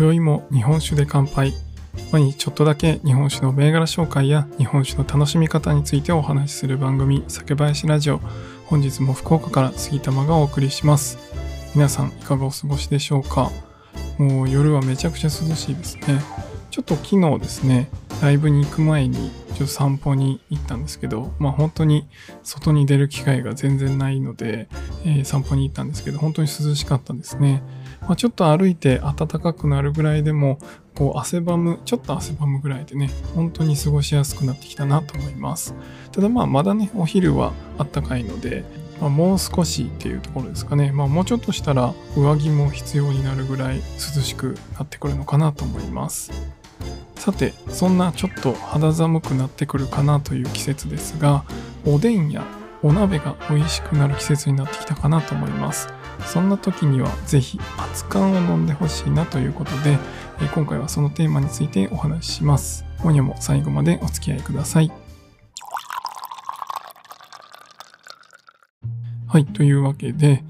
今宵も日本酒で乾杯。毎日ちょっとだけ日本酒の銘柄紹介や日本酒の楽しみ方についてお話しする番組酒林ラジオ。本日も福岡から杉玉がお送りします。皆さんいかがお過ごしでしょうか？もう夜はめちゃくちゃ涼しいですね。ちょっと昨日ですねライブに行く前にちょっと散歩に行ったんですけど、まあ本当に外に出る機会が全然ないので、えー、散歩に行ったんですけど、本当に涼しかったですね。まあ、ちょっと歩いて暖かくなるぐらいでも、こう汗ばむ、ちょっと汗ばむぐらいでね、本当に過ごしやすくなってきたなと思います。ただまあまだね、お昼は暖かいので、まあ、もう少しっていうところですかね。まあもうちょっとしたら上着も必要になるぐらい涼しくなってくるのかなと思います。さてそんなちょっと肌寒くなってくるかなという季節ですがおでんやお鍋が美味しくなる季節になってきたかなと思いますそんな時には是非熱燗を飲んでほしいなということで今回はそのテーマについてお話しします今夜も最後までお付き合いくださいはいというわけで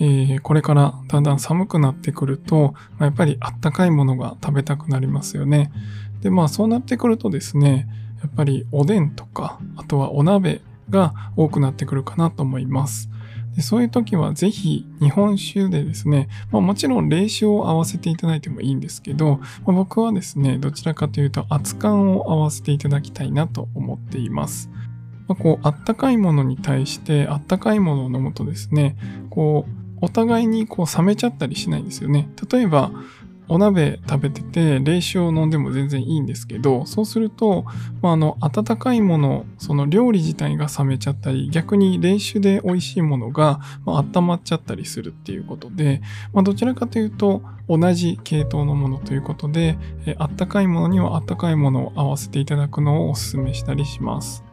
えー、これからだんだん寒くなってくると、まあ、やっぱりあったかいものが食べたくなりますよね。で、まあそうなってくるとですね、やっぱりおでんとか、あとはお鍋が多くなってくるかなと思います。でそういう時はぜひ日本酒でですね、まあ、もちろん冷酒を合わせていただいてもいいんですけど、まあ、僕はですね、どちらかというと熱燗を合わせていただきたいなと思っています。まあ、こう、あったかいものに対してあったかいものを飲むとですね、こう、お互いにこう冷めちゃったりしないんですよね。例えば、お鍋食べてて冷酒を飲んでも全然いいんですけどそうすると、まあ、あの温かいものその料理自体が冷めちゃったり逆に冷酒で美味しいものが、まあ、温まっちゃったりするっていうことで、まあ、どちらかというと同じ系統のものということで、えあったかいものにはあったかいものを合わせていただくのをお勧めしたりします。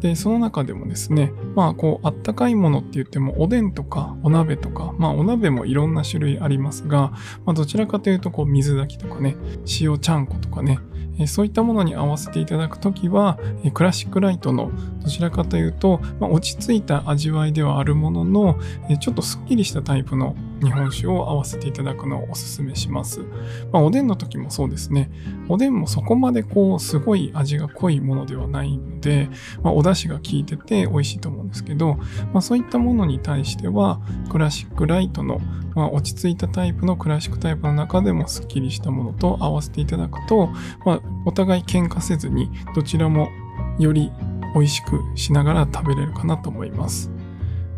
で、その中でもですね、まあ、こう、あったかいものって言っても、おでんとか、お鍋とか、まあ、お鍋もいろんな種類ありますが、まあ、どちらかというと、こう、水炊きとかね、塩ちゃんことかね、そういったものに合わせていただくときは、クラシックライトのどちらかというと、まあ、落ち着いた味わいではあるものの、ちょっとスッキリしたタイプの日本酒を合わせていただくのをお勧めします。まあ、おでんの時もそうですね。おでんもそこまでこう、すごい味が濃いものではないので、まあ、お出汁が効いてて美味しいと思うんですけど、まあ、そういったものに対しては、クラシックライトの、まあ、落ち着いたタイプのクラシックタイプの中でもスッキリしたものと合わせていただくと、まあ、お互い喧嘩せずに、どちらもより美味しくしながら食べれるかなと思います。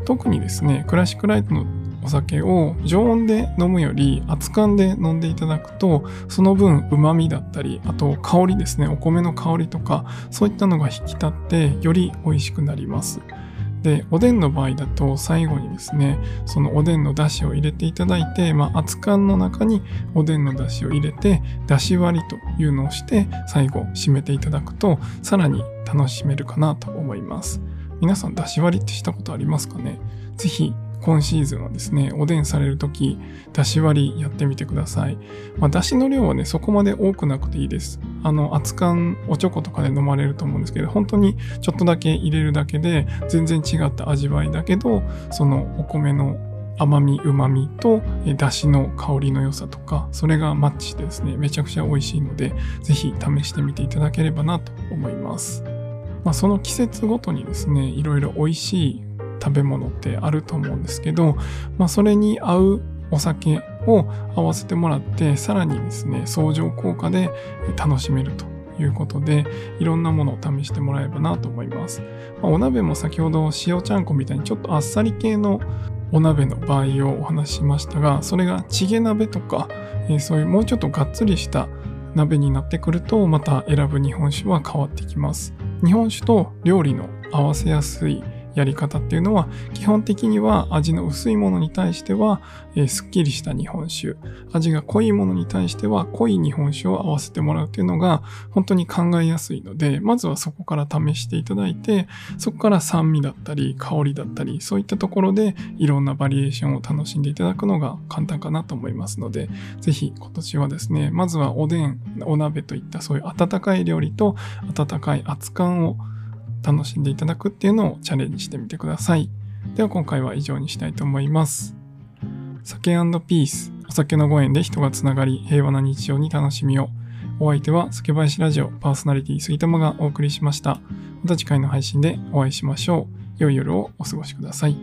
特にですね、クラシックライトのお酒を常温で飲むより熱燗で飲んでいただくとその分旨味だったりあと香りですねお米の香りとかそういったのが引き立ってより美味しくなります。でおでんの場合だと最後にですねそのおでんの出汁を入れていただいて、まあ、熱燗の中におでんの出汁を入れて出汁割りというのをして最後締めていただくとさらに楽しめるかなと思います。皆さん出汁割りってしたことありますかね？ぜひ今シーズンはですね、おでんされるとき、だし割りやってみてください。まあ、だしの量はね、そこまで多くなくていいです。あの、熱燗、おちょことかで飲まれると思うんですけど、本当にちょっとだけ入れるだけで、全然違った味わいだけど、そのお米の甘み、旨みと、だしの香りの良さとか、それがマッチしてですね、めちゃくちゃ美味しいので、ぜひ試してみていただければなと思います。まあ、その季節ごとにですね、いろいろ美味しい食べ物ってあると思うんですけど、まあ、それに合うお酒を合わせてもらってさらにですね相乗効果で楽しめるということでいろんなものを試してもらえばなと思います、まあ、お鍋も先ほど塩ちゃんこみたいにちょっとあっさり系のお鍋の場合をお話ししましたがそれがチゲ鍋とか、えー、そういうもうちょっとがっつりした鍋になってくるとまた選ぶ日本酒は変わってきます。日本酒と料理の合わせやすいやり方っていうのは基本的には味の薄いものに対しては、えー、すっきりした日本酒。味が濃いものに対しては濃い日本酒を合わせてもらうっていうのが本当に考えやすいのでまずはそこから試していただいてそこから酸味だったり香りだったりそういったところでいろんなバリエーションを楽しんでいただくのが簡単かなと思いますのでぜひ今年はですねまずはおでんお鍋といったそういう温かい料理と温かい熱燗を楽しんでいただくっていうのをチャレンジしてみてください。では今回は以上にしたいと思います。酒ピースお酒のご縁で人がつながり、平和な日常に楽しみを。お相手は、酒林ラジオパーソナリティ杉玉がお送りしました。また次回の配信でお会いしましょう。良い夜をお過ごしください。